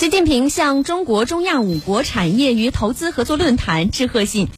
习近平向中国中亚五国产业与投资合作论坛致贺信。